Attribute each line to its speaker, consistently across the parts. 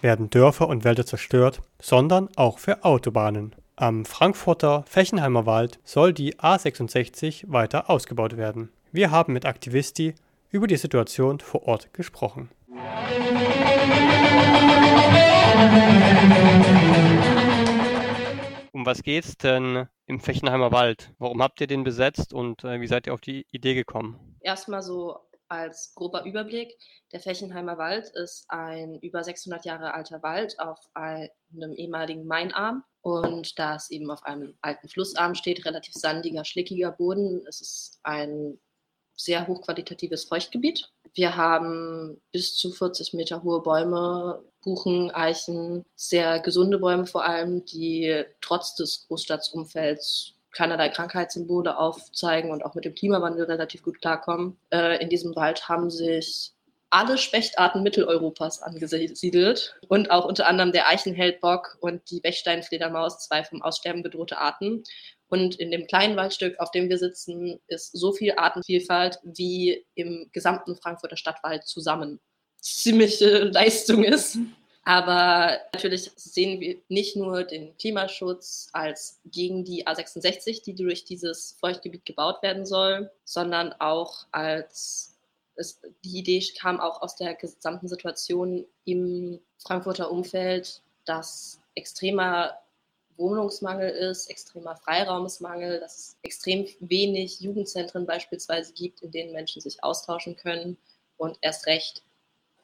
Speaker 1: werden Dörfer und Wälder zerstört, sondern auch für Autobahnen. Am Frankfurter Fechenheimer Wald soll die A66 weiter ausgebaut werden. Wir haben mit Aktivisti über die Situation vor Ort gesprochen.
Speaker 2: Um was geht's denn im Fechenheimer Wald? Warum habt ihr den besetzt und äh, wie seid ihr auf die Idee gekommen?
Speaker 3: Erstmal so als grober Überblick. Der Fechenheimer Wald ist ein über 600 Jahre alter Wald auf einem ehemaligen Mainarm. Und da es eben auf einem alten Flussarm steht, relativ sandiger, schlickiger Boden, es ist ein sehr hochqualitatives Feuchtgebiet. Wir haben bis zu 40 Meter hohe Bäume, Buchen, Eichen, sehr gesunde Bäume vor allem, die trotz des Großstadtsumfelds keinerlei Krankheitssymbole aufzeigen und auch mit dem Klimawandel relativ gut klarkommen. Äh, in diesem Wald haben sich alle Spechtarten Mitteleuropas angesiedelt und auch unter anderem der Eichenheldbock und die Bechsteinfledermaus, zwei vom Aussterben bedrohte Arten. Und in dem kleinen Waldstück, auf dem wir sitzen, ist so viel Artenvielfalt wie im gesamten Frankfurter Stadtwald zusammen. Ziemliche Leistung ist. Aber natürlich sehen wir nicht nur den Klimaschutz als gegen die A66, die durch dieses Feuchtgebiet gebaut werden soll, sondern auch als es, die Idee kam auch aus der gesamten Situation im Frankfurter Umfeld, dass extremer Wohnungsmangel ist, extremer Freiraumsmangel, dass es extrem wenig Jugendzentren beispielsweise gibt, in denen Menschen sich austauschen können und erst recht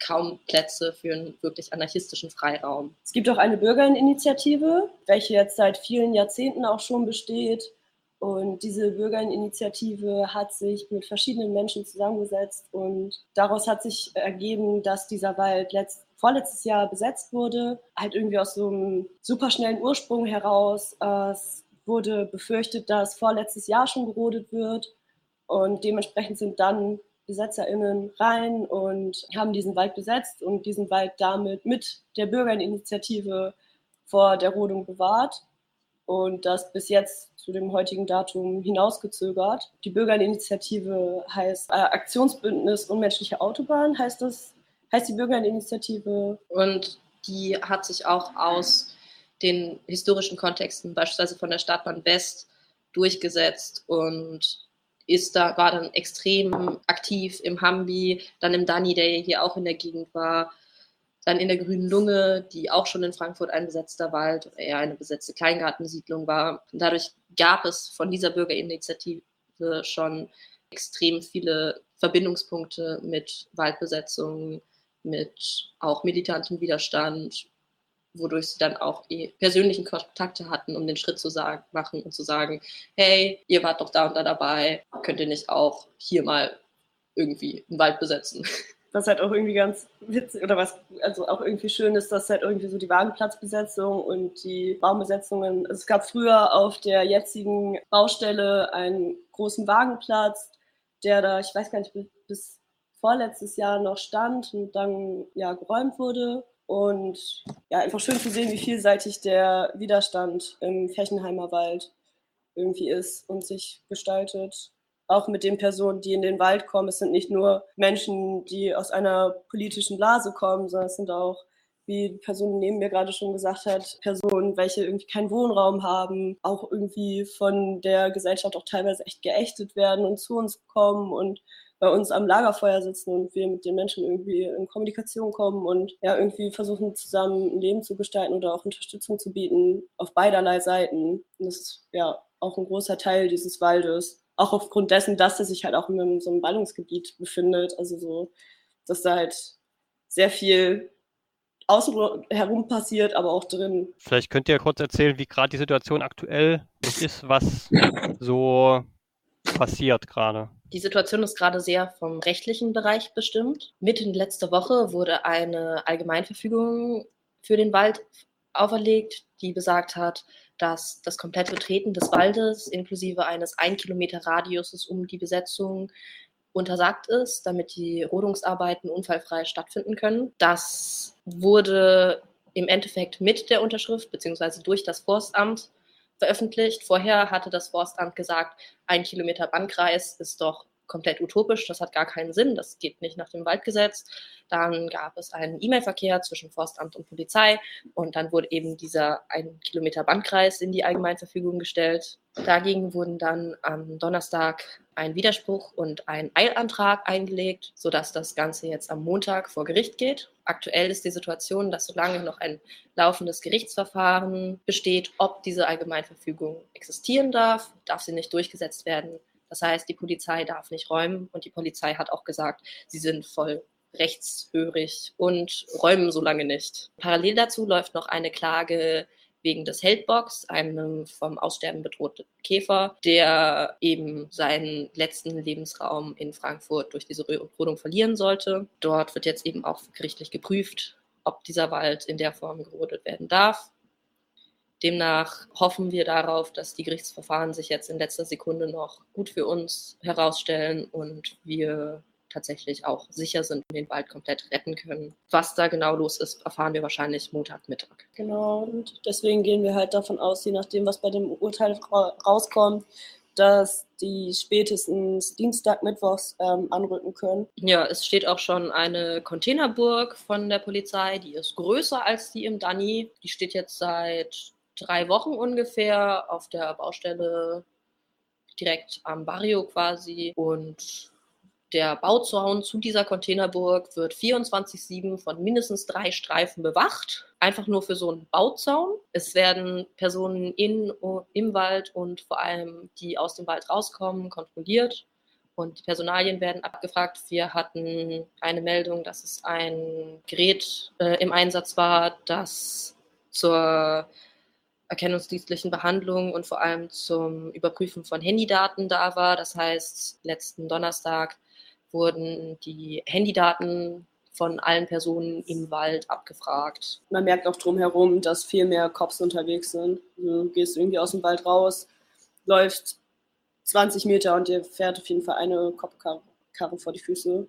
Speaker 3: kaum Plätze für einen wirklich anarchistischen Freiraum.
Speaker 4: Es gibt auch eine Bürgerinitiative, welche jetzt seit vielen Jahrzehnten auch schon besteht. Und diese Bürgerinitiative hat sich mit verschiedenen Menschen zusammengesetzt und daraus hat sich ergeben, dass dieser Wald letzt, vorletztes Jahr besetzt wurde, halt irgendwie aus so einem superschnellen Ursprung heraus. Es wurde befürchtet, dass vorletztes Jahr schon gerodet wird und dementsprechend sind dann BesetzerInnen rein und haben diesen Wald besetzt und diesen Wald damit mit der Bürgerinitiative vor der Rodung bewahrt und das bis jetzt zu dem heutigen Datum hinausgezögert. Die Bürgerinitiative heißt äh, Aktionsbündnis Unmenschliche Autobahn, heißt das, heißt die Bürgerinitiative.
Speaker 3: Und die hat sich auch aus den historischen Kontexten, beispielsweise von der Stadtbahn West, durchgesetzt und ist da, war dann extrem aktiv im Hambi, dann im Dani, der hier auch in der Gegend war, dann in der Grünen Lunge, die auch schon in Frankfurt ein besetzter Wald oder eher eine besetzte Kleingartensiedlung war. Und dadurch gab es von dieser Bürgerinitiative schon extrem viele Verbindungspunkte mit Waldbesetzung, mit auch militantem Widerstand, wodurch sie dann auch eh persönlichen Kontakte hatten, um den Schritt zu sagen, machen und zu sagen, hey, ihr wart doch da und da dabei, könnt ihr nicht auch hier mal irgendwie einen Wald besetzen?
Speaker 4: Was halt auch irgendwie ganz witzig oder was also auch irgendwie schön ist, dass halt irgendwie so die Wagenplatzbesetzung und die Baumbesetzungen. Es gab früher auf der jetzigen Baustelle einen großen Wagenplatz, der da, ich weiß gar nicht, bis vorletztes Jahr noch stand und dann ja geräumt wurde. Und ja, einfach schön zu sehen, wie vielseitig der Widerstand im Fechenheimer Wald irgendwie ist und sich gestaltet. Auch mit den Personen, die in den Wald kommen. Es sind nicht nur Menschen, die aus einer politischen Blase kommen, sondern es sind auch, wie die Person neben mir gerade schon gesagt hat, Personen, welche irgendwie keinen Wohnraum haben, auch irgendwie von der Gesellschaft auch teilweise echt geächtet werden und zu uns kommen und bei uns am Lagerfeuer sitzen und wir mit den Menschen irgendwie in Kommunikation kommen und ja irgendwie versuchen zusammen ein Leben zu gestalten oder auch Unterstützung zu bieten auf beiderlei Seiten. Und das ist ja auch ein großer Teil dieses Waldes. Auch aufgrund dessen, dass er sich halt auch in so einem Ballungsgebiet befindet. Also so, dass da halt sehr viel außen herum passiert, aber auch drin.
Speaker 2: Vielleicht könnt ihr kurz erzählen, wie gerade die Situation aktuell ist, was so passiert gerade.
Speaker 3: Die Situation ist gerade sehr vom rechtlichen Bereich bestimmt. Mitte letzter Woche wurde eine Allgemeinverfügung für den Wald auferlegt, die besagt hat, dass das komplette Betreten des Waldes inklusive eines 1 Kilometer Radiuses um die Besetzung untersagt ist, damit die Rodungsarbeiten unfallfrei stattfinden können. Das wurde im Endeffekt mit der Unterschrift bzw. durch das Forstamt veröffentlicht. Vorher hatte das Forstamt gesagt, ein Kilometer Bandkreis ist doch komplett utopisch, das hat gar keinen Sinn, das geht nicht nach dem Waldgesetz. Dann gab es einen E-Mail-Verkehr zwischen Forstamt und Polizei und dann wurde eben dieser ein Kilometer Bandkreis in die Allgemeinverfügung gestellt. Dagegen wurden dann am Donnerstag ein Widerspruch und ein Eilantrag eingelegt, sodass das Ganze jetzt am Montag vor Gericht geht. Aktuell ist die Situation, dass solange noch ein laufendes Gerichtsverfahren besteht, ob diese Allgemeinverfügung existieren darf, darf sie nicht durchgesetzt werden. Das heißt, die Polizei darf nicht räumen und die Polizei hat auch gesagt, sie sind voll rechtshörig und räumen so lange nicht. Parallel dazu läuft noch eine Klage wegen des Heldbox, einem vom Aussterben bedrohten Käfer, der eben seinen letzten Lebensraum in Frankfurt durch diese Rodung verlieren sollte. Dort wird jetzt eben auch gerichtlich geprüft, ob dieser Wald in der Form gerodet werden darf. Demnach hoffen wir darauf, dass die Gerichtsverfahren sich jetzt in letzter Sekunde noch gut für uns herausstellen und wir tatsächlich auch sicher sind und den Wald komplett retten können. Was da genau los ist, erfahren wir wahrscheinlich Montagmittag.
Speaker 4: Genau, und deswegen gehen wir halt davon aus, je nachdem, was bei dem Urteil rauskommt, dass die spätestens Dienstag, Mittwochs ähm, anrücken können.
Speaker 3: Ja, es steht auch schon eine Containerburg von der Polizei, die ist größer als die im Dani. Die steht jetzt seit drei Wochen ungefähr auf der Baustelle direkt am Barrio quasi. Und der Bauzaun zu dieser Containerburg wird 24-7 von mindestens drei Streifen bewacht. Einfach nur für so einen Bauzaun. Es werden Personen in, im Wald und vor allem die aus dem Wald rauskommen, kontrolliert. Und die Personalien werden abgefragt. Wir hatten eine Meldung, dass es ein Gerät äh, im Einsatz war, das zur erkennungsdienstlichen Behandlung und vor allem zum Überprüfen von Handydaten da war. Das heißt, letzten Donnerstag wurden die Handydaten von allen Personen im Wald abgefragt.
Speaker 4: Man merkt auch drumherum, dass viel mehr Cops unterwegs sind. Du gehst irgendwie aus dem Wald raus, läufst 20 Meter und dir fährt auf jeden Fall eine Kopfkarre vor die Füße.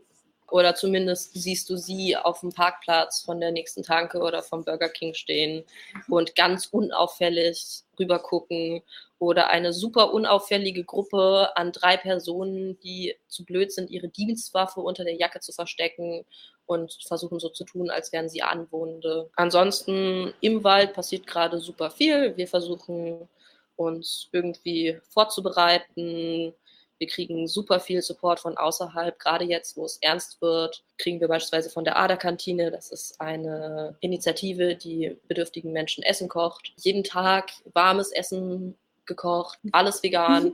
Speaker 3: Oder zumindest siehst du sie auf dem Parkplatz von der nächsten Tanke oder vom Burger King stehen und ganz unauffällig rüber gucken. Oder eine super unauffällige Gruppe an drei Personen, die zu blöd sind, ihre Dienstwaffe unter der Jacke zu verstecken und versuchen so zu tun, als wären sie Anwohnende. Ansonsten im Wald passiert gerade super viel. Wir versuchen uns irgendwie vorzubereiten, wir kriegen super viel Support von außerhalb. Gerade jetzt, wo es ernst wird, kriegen wir beispielsweise von der Aderkantine. Das ist eine Initiative, die bedürftigen Menschen Essen kocht. Jeden Tag warmes Essen gekocht, alles vegan,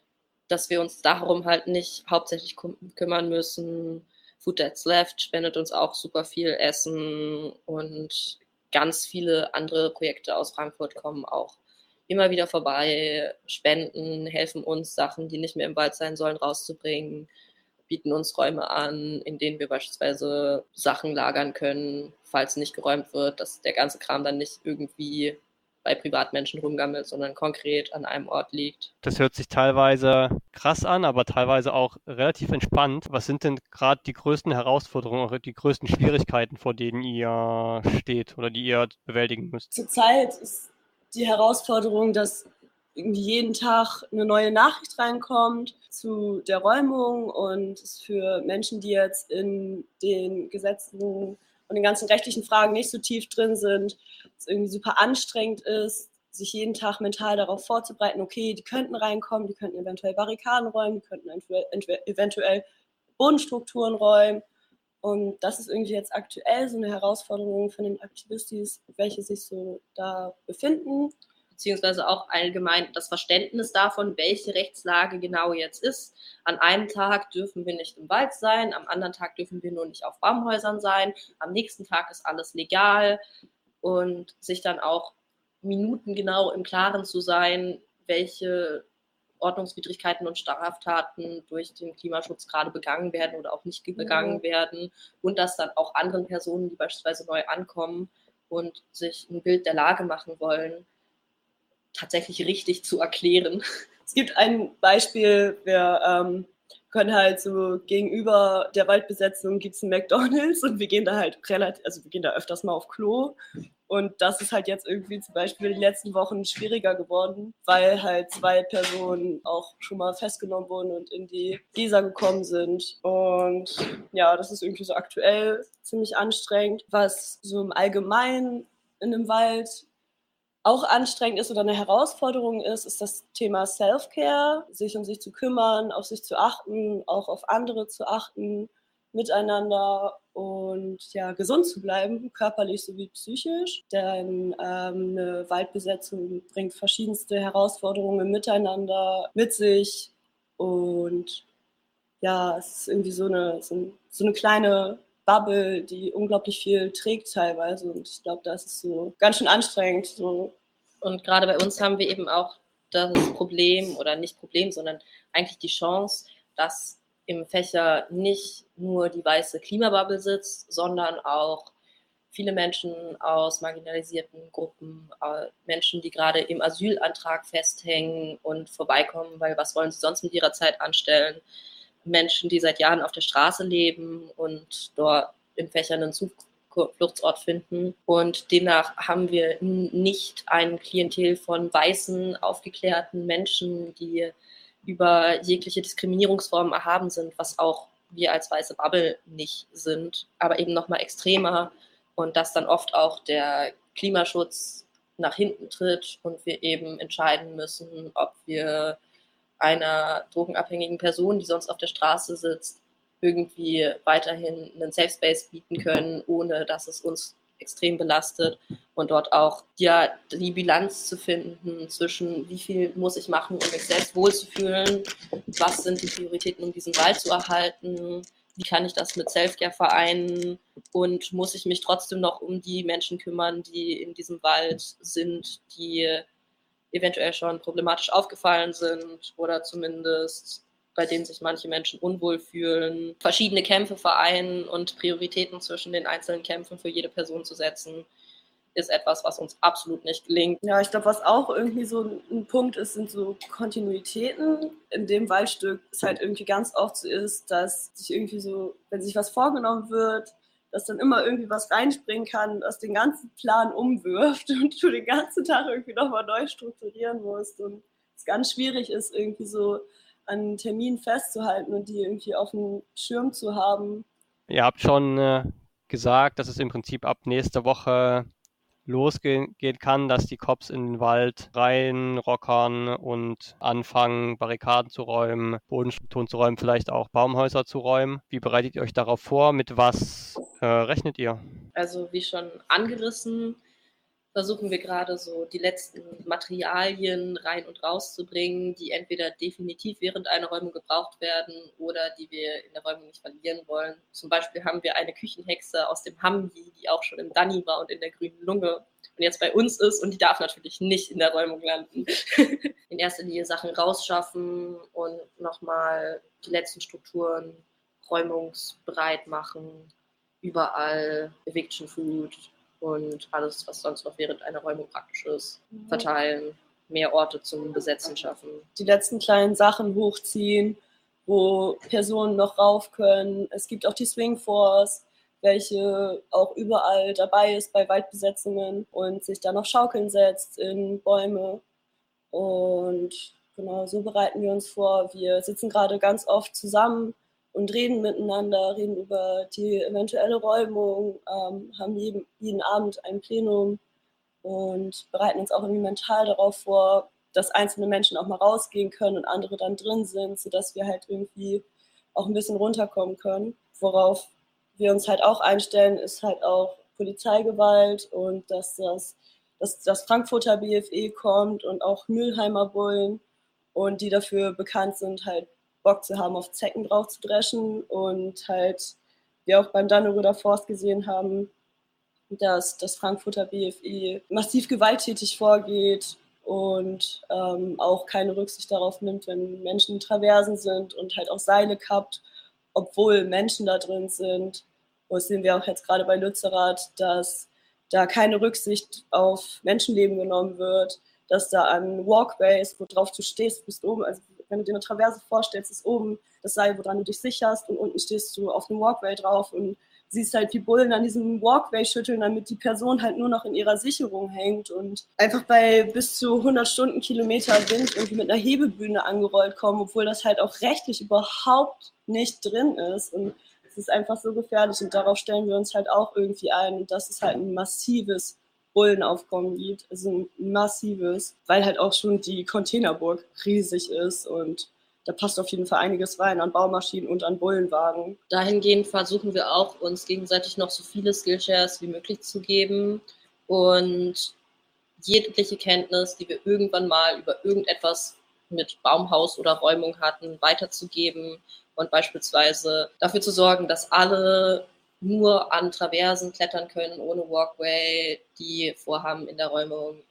Speaker 3: dass wir uns darum halt nicht hauptsächlich kümmern müssen. Food That's Left spendet uns auch super viel Essen und ganz viele andere Projekte aus Frankfurt kommen auch immer wieder vorbei, spenden, helfen uns, Sachen, die nicht mehr im Wald sein sollen, rauszubringen, bieten uns Räume an, in denen wir beispielsweise Sachen lagern können, falls nicht geräumt wird, dass der ganze Kram dann nicht irgendwie bei Privatmenschen rumgammelt, sondern konkret an einem Ort liegt.
Speaker 2: Das hört sich teilweise krass an, aber teilweise auch relativ entspannt. Was sind denn gerade die größten Herausforderungen oder die größten Schwierigkeiten, vor denen ihr steht oder die ihr bewältigen müsst?
Speaker 4: Zurzeit ist die Herausforderung, dass jeden Tag eine neue Nachricht reinkommt zu der Räumung und es für Menschen, die jetzt in den Gesetzen und den ganzen rechtlichen Fragen nicht so tief drin sind, es irgendwie super anstrengend ist, sich jeden Tag mental darauf vorzubereiten, okay, die könnten reinkommen, die könnten eventuell Barrikaden räumen, die könnten eventuell Bodenstrukturen räumen. Und das ist irgendwie jetzt aktuell so eine Herausforderung von den Aktivistis, welche sich so da befinden.
Speaker 3: Beziehungsweise auch allgemein das Verständnis davon, welche Rechtslage genau jetzt ist. An einem Tag dürfen wir nicht im Wald sein, am anderen Tag dürfen wir nur nicht auf Baumhäusern sein, am nächsten Tag ist alles legal und sich dann auch minutengenau im Klaren zu sein, welche Ordnungswidrigkeiten und Straftaten durch den Klimaschutz gerade begangen werden oder auch nicht begangen mhm. werden und dass dann auch anderen Personen, die beispielsweise neu ankommen und sich ein Bild der Lage machen wollen, tatsächlich richtig zu erklären.
Speaker 4: Es gibt ein Beispiel, wir ähm, können halt so gegenüber der Waldbesetzung gibt es einen McDonalds und wir gehen da halt relativ, also wir gehen da öfters mal auf Klo und das ist halt jetzt irgendwie zum Beispiel in den letzten Wochen schwieriger geworden, weil halt zwei Personen auch schon mal festgenommen wurden und in die Gesa gekommen sind. Und ja, das ist irgendwie so aktuell ziemlich anstrengend. Was so im Allgemeinen in einem Wald auch anstrengend ist oder eine Herausforderung ist, ist das Thema Self-Care, sich um sich zu kümmern, auf sich zu achten, auch auf andere zu achten, miteinander und ja, gesund zu bleiben, körperlich sowie psychisch. Denn ähm, eine Waldbesetzung bringt verschiedenste Herausforderungen miteinander mit sich und ja, es ist irgendwie so eine, so, so eine kleine Bubble, die unglaublich viel trägt teilweise. Und ich glaube, das ist so ganz schön anstrengend. So.
Speaker 3: Und gerade bei uns haben wir eben auch das Problem, oder nicht Problem, sondern eigentlich die Chance, dass im Fächer nicht nur die weiße Klimabubble sitzt, sondern auch viele Menschen aus marginalisierten Gruppen, äh, Menschen, die gerade im Asylantrag festhängen und vorbeikommen, weil was wollen sie sonst mit ihrer Zeit anstellen? Menschen, die seit Jahren auf der Straße leben und dort im Fächer einen Zufluchtsort finden. Und demnach haben wir nicht ein Klientel von weißen, aufgeklärten Menschen, die über jegliche Diskriminierungsformen erhaben sind, was auch wir als weiße Bubble nicht sind, aber eben nochmal extremer. Und dass dann oft auch der Klimaschutz nach hinten tritt und wir eben entscheiden müssen, ob wir einer drogenabhängigen Person, die sonst auf der Straße sitzt, irgendwie weiterhin einen Safe Space bieten können, ohne dass es uns extrem belastet und dort auch ja, die Bilanz zu finden zwischen wie viel muss ich machen, um mich selbst wohlzufühlen, was sind die Prioritäten, um diesen Wald zu erhalten, wie kann ich das mit Selfcare vereinen und muss ich mich trotzdem noch um die Menschen kümmern, die in diesem Wald sind, die eventuell schon problematisch aufgefallen sind oder zumindest bei denen sich manche Menschen unwohl fühlen, verschiedene Kämpfe vereinen und Prioritäten zwischen den einzelnen Kämpfen für jede Person zu setzen, ist etwas, was uns absolut nicht gelingt.
Speaker 4: Ja, ich glaube, was auch irgendwie so ein Punkt ist, sind so Kontinuitäten. In dem Waldstück es halt irgendwie ganz oft so ist, dass sich irgendwie so, wenn sich was vorgenommen wird, dass dann immer irgendwie was reinspringen kann, das den ganzen Plan umwirft und du den ganzen Tag irgendwie nochmal neu strukturieren musst und es ganz schwierig ist, irgendwie so an Terminen festzuhalten und die irgendwie auf dem Schirm zu haben.
Speaker 2: Ihr habt schon äh, gesagt, dass es im Prinzip ab nächster Woche losgehen kann, dass die Cops in den Wald reinrockern und anfangen, Barrikaden zu räumen, Bodenstrukturen zu räumen, vielleicht auch Baumhäuser zu räumen. Wie bereitet ihr euch darauf vor? Mit was äh, rechnet ihr?
Speaker 3: Also wie schon angerissen, versuchen wir gerade so die letzten Materialien rein und raus zu bringen, die entweder definitiv während einer Räumung gebraucht werden oder die wir in der Räumung nicht verlieren wollen. Zum Beispiel haben wir eine Küchenhexe aus dem Hamdi, die auch schon im Danny war und in der grünen Lunge und jetzt bei uns ist und die darf natürlich nicht in der Räumung landen. in erster Linie Sachen rausschaffen und nochmal die letzten Strukturen räumungsbereit machen, überall Eviction Food, und alles, was sonst noch während einer Räumung praktisch ist, mhm. verteilen, mehr Orte zum Besetzen schaffen.
Speaker 4: Die letzten kleinen Sachen hochziehen, wo Personen noch rauf können. Es gibt auch die Swing Force, welche auch überall dabei ist bei Waldbesetzungen und sich da noch schaukeln setzt in Bäume. Und genau so bereiten wir uns vor. Wir sitzen gerade ganz oft zusammen und reden miteinander, reden über die eventuelle Räumung, ähm, haben jeden, jeden Abend ein Plenum und bereiten uns auch irgendwie mental darauf vor, dass einzelne Menschen auch mal rausgehen können und andere dann drin sind, sodass wir halt irgendwie auch ein bisschen runterkommen können. Worauf wir uns halt auch einstellen, ist halt auch Polizeigewalt und dass das, dass das Frankfurter BFE kommt und auch Mülheimer Bullen und die dafür bekannt sind, halt Bock zu haben, auf Zecken drauf zu dreschen und halt, wir auch beim Dannenröder Forst gesehen haben, dass das Frankfurter BFI massiv gewalttätig vorgeht und ähm, auch keine Rücksicht darauf nimmt, wenn Menschen in Traversen sind und halt auch Seile kappt, obwohl Menschen da drin sind. Und das sehen wir auch jetzt gerade bei Lützerath, dass da keine Rücksicht auf Menschenleben genommen wird, dass da an Walkways, worauf du stehst, bist oben, also wenn du dir eine Traverse vorstellst, ist oben das Seil, woran du dich sicherst und unten stehst du auf einem Walkway drauf und siehst halt wie Bullen an diesem Walkway schütteln, damit die Person halt nur noch in ihrer Sicherung hängt und einfach bei bis zu 100 Stundenkilometer Wind irgendwie mit einer Hebebühne angerollt kommen, obwohl das halt auch rechtlich überhaupt nicht drin ist und es ist einfach so gefährlich und darauf stellen wir uns halt auch irgendwie ein und das ist halt ein massives Bullenaufkommen gibt, also ein massives, weil halt auch schon die Containerburg riesig ist und da passt auf jeden Fall einiges rein an Baumaschinen und an Bullenwagen.
Speaker 3: Dahingehend versuchen wir auch, uns gegenseitig noch so viele Skillshares wie möglich zu geben und jegliche Kenntnis, die wir irgendwann mal über irgendetwas mit Baumhaus oder Räumung hatten, weiterzugeben und beispielsweise dafür zu sorgen, dass alle nur an Traversen klettern können, ohne Walkway, die vorhaben, in der Räumung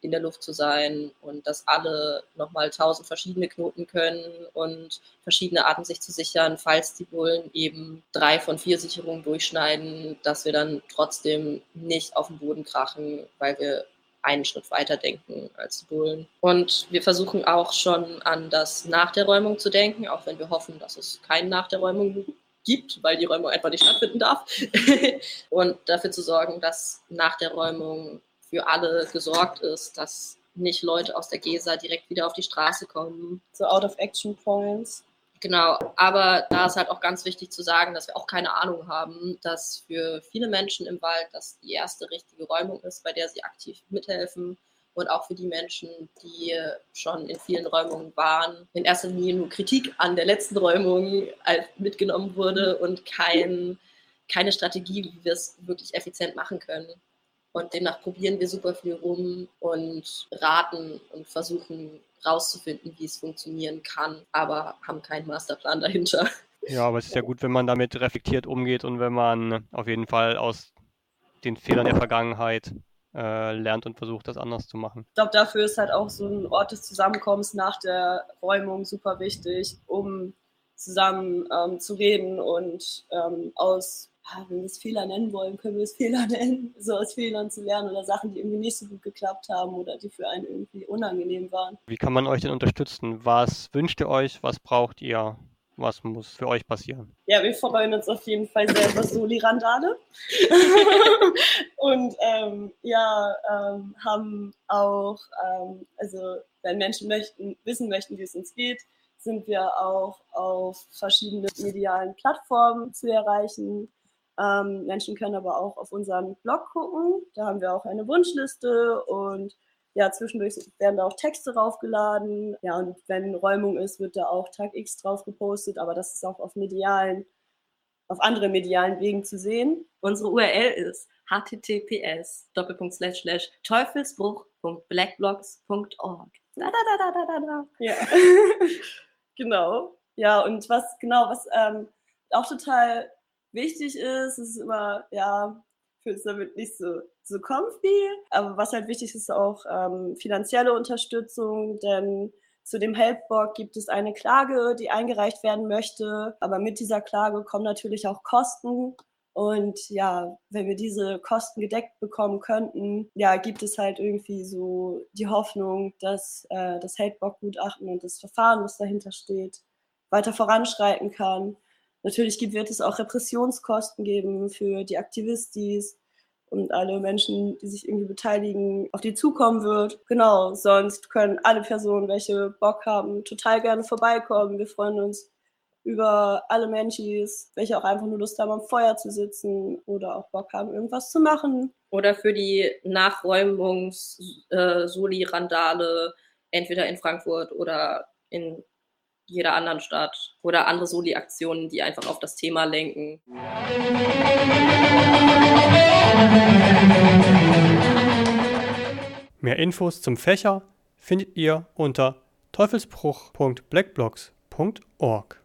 Speaker 3: in der Luft zu sein und dass alle nochmal tausend verschiedene Knoten können und verschiedene Arten sich zu sichern, falls die Bullen eben drei von vier Sicherungen durchschneiden, dass wir dann trotzdem nicht auf den Boden krachen, weil wir einen Schritt weiter denken als die Bullen. Und wir versuchen auch schon an das Nach der Räumung zu denken, auch wenn wir hoffen, dass es keinen Nach der Räumung gibt, weil die Räumung einfach nicht stattfinden darf. und dafür zu sorgen, dass nach der Räumung für alle gesorgt ist, dass nicht Leute aus der GESA direkt wieder auf die Straße kommen.
Speaker 4: So out of action points.
Speaker 3: Genau, aber da ist halt auch ganz wichtig zu sagen, dass wir auch keine Ahnung haben, dass für viele Menschen im Wald das die erste richtige Räumung ist, bei der sie aktiv mithelfen und auch für die Menschen, die schon in vielen Räumungen waren, in erster Linie nur Kritik an der letzten Räumung mitgenommen wurde und kein, keine Strategie, wie wir es wirklich effizient machen können. Und demnach probieren wir super viel rum und raten und versuchen rauszufinden, wie es funktionieren kann, aber haben keinen Masterplan dahinter.
Speaker 2: Ja, aber es ist ja gut, wenn man damit reflektiert umgeht und wenn man auf jeden Fall aus den Fehlern der Vergangenheit äh, lernt und versucht, das anders zu machen.
Speaker 4: Ich glaube, dafür ist halt auch so ein Ort des Zusammenkommens nach der Räumung super wichtig, um zusammen ähm, zu reden und ähm, aus Ah, wenn wir es Fehler nennen wollen, können wir es Fehler nennen, so aus Fehlern zu lernen oder Sachen, die irgendwie nicht so gut geklappt haben oder die für einen irgendwie unangenehm waren.
Speaker 2: Wie kann man euch denn unterstützen? Was wünscht ihr euch? Was braucht ihr? Was muss für euch passieren?
Speaker 4: Ja, wir freuen uns auf jeden Fall sehr über Soli-Randale. und ähm, ja, ähm, haben auch, ähm, also wenn Menschen möchten, wissen möchten, wie es uns geht, sind wir auch auf verschiedenen medialen Plattformen zu erreichen. Ähm, Menschen können aber auch auf unseren Blog gucken. Da haben wir auch eine Wunschliste und ja, zwischendurch werden da auch Texte raufgeladen. Ja, und wenn Räumung ist, wird da auch Tag X drauf gepostet, aber das ist auch auf medialen, auf anderen medialen Wegen zu sehen.
Speaker 3: Unsere URL ist https teufelsbruch.blackblocks.org. Da, da, da, da, da, da.
Speaker 4: Ja, genau. Ja, und was genau, was ähm, auch total wichtig ist. Ist immer, ja, uns damit nicht so, so comfy. Aber was halt wichtig ist, auch ähm, finanzielle Unterstützung, denn zu dem Helpbock gibt es eine Klage, die eingereicht werden möchte. Aber mit dieser Klage kommen natürlich auch Kosten. Und ja, wenn wir diese Kosten gedeckt bekommen könnten, ja, gibt es halt irgendwie so die Hoffnung, dass äh, das Helpbock-Gutachten und das Verfahren, was dahinter steht, weiter voranschreiten kann. Natürlich gibt, wird es auch Repressionskosten geben für die Aktivistis und alle Menschen, die sich irgendwie beteiligen, auf die zukommen wird. Genau, sonst können alle Personen, welche Bock haben, total gerne vorbeikommen. Wir freuen uns über alle Menschen, welche auch einfach nur Lust haben, am Feuer zu sitzen oder auch Bock haben, irgendwas zu machen.
Speaker 3: Oder für die Nachräumungs-Soli-Randale, entweder in Frankfurt oder in jeder anderen Stadt oder andere Soli-Aktionen, die einfach auf das Thema lenken.
Speaker 1: Mehr Infos zum Fächer findet ihr unter teufelsbruch.blackblocks.org.